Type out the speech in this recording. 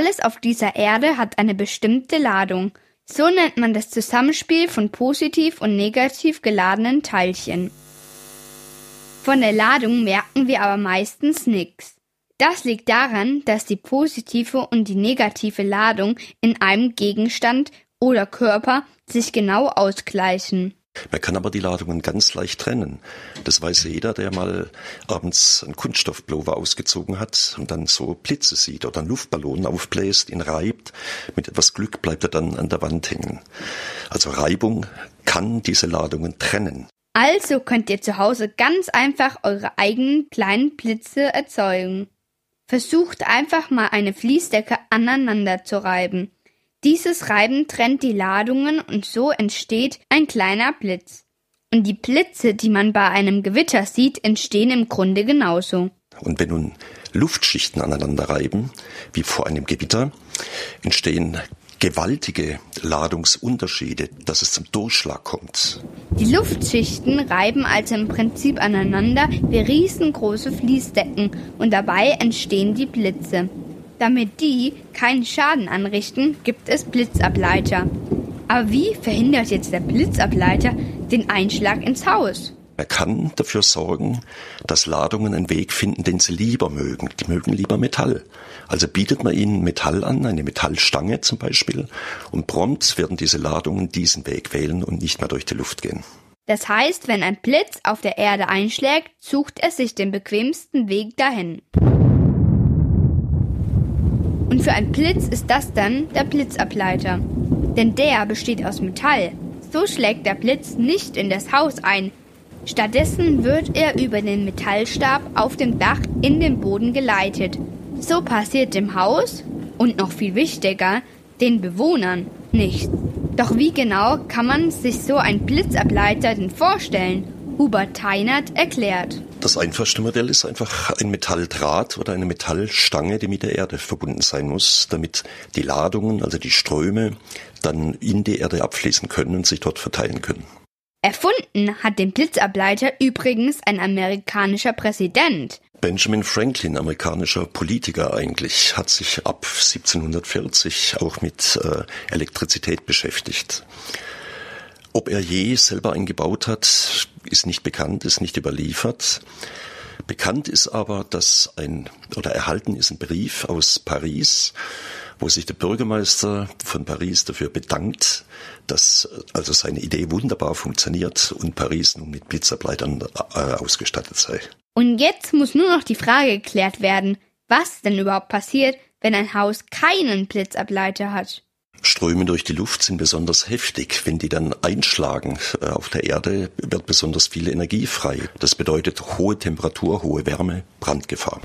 Alles auf dieser Erde hat eine bestimmte Ladung. So nennt man das Zusammenspiel von positiv und negativ geladenen Teilchen. Von der Ladung merken wir aber meistens nichts. Das liegt daran, dass die positive und die negative Ladung in einem Gegenstand oder Körper sich genau ausgleichen. Man kann aber die Ladungen ganz leicht trennen. Das weiß jeder, der mal abends einen Kunststoffpullover ausgezogen hat und dann so Blitze sieht oder einen Luftballon aufbläst, ihn reibt. Mit etwas Glück bleibt er dann an der Wand hängen. Also Reibung kann diese Ladungen trennen. Also könnt ihr zu Hause ganz einfach eure eigenen kleinen Blitze erzeugen. Versucht einfach mal eine Fließdecke aneinander zu reiben. Dieses Reiben trennt die Ladungen und so entsteht ein kleiner Blitz. Und die Blitze, die man bei einem Gewitter sieht, entstehen im Grunde genauso. Und wenn nun Luftschichten aneinander reiben, wie vor einem Gewitter, entstehen gewaltige Ladungsunterschiede, dass es zum Durchschlag kommt. Die Luftschichten reiben also im Prinzip aneinander wie riesengroße Fließdecken und dabei entstehen die Blitze. Damit die keinen Schaden anrichten, gibt es Blitzableiter. Aber wie verhindert jetzt der Blitzableiter den Einschlag ins Haus? Er kann dafür sorgen, dass Ladungen einen Weg finden, den sie lieber mögen. Die mögen lieber Metall. Also bietet man ihnen Metall an, eine Metallstange zum Beispiel, und prompt werden diese Ladungen diesen Weg wählen und nicht mehr durch die Luft gehen. Das heißt, wenn ein Blitz auf der Erde einschlägt, sucht er sich den bequemsten Weg dahin. Und für einen Blitz ist das dann der Blitzableiter. Denn der besteht aus Metall. So schlägt der Blitz nicht in das Haus ein. Stattdessen wird er über den Metallstab auf dem Dach in den Boden geleitet. So passiert dem Haus und noch viel wichtiger, den Bewohnern nichts. Doch wie genau kann man sich so ein Blitzableiter denn vorstellen? Hubert Teinert erklärt. Das einfachste Modell ist einfach ein Metalldraht oder eine Metallstange, die mit der Erde verbunden sein muss, damit die Ladungen, also die Ströme, dann in die Erde abfließen können und sich dort verteilen können. Erfunden hat den Blitzableiter übrigens ein amerikanischer Präsident. Benjamin Franklin, amerikanischer Politiker eigentlich, hat sich ab 1740 auch mit äh, Elektrizität beschäftigt. Ob er je selber eingebaut hat, ist nicht bekannt, ist nicht überliefert. Bekannt ist aber, dass ein, oder erhalten ist ein Brief aus Paris, wo sich der Bürgermeister von Paris dafür bedankt, dass also seine Idee wunderbar funktioniert und Paris nun mit Blitzableitern äh, ausgestattet sei. Und jetzt muss nur noch die Frage geklärt werden, was denn überhaupt passiert, wenn ein Haus keinen Blitzableiter hat. Ströme durch die Luft sind besonders heftig. Wenn die dann einschlagen äh, auf der Erde, wird besonders viel Energie frei. Das bedeutet hohe Temperatur, hohe Wärme, Brandgefahr.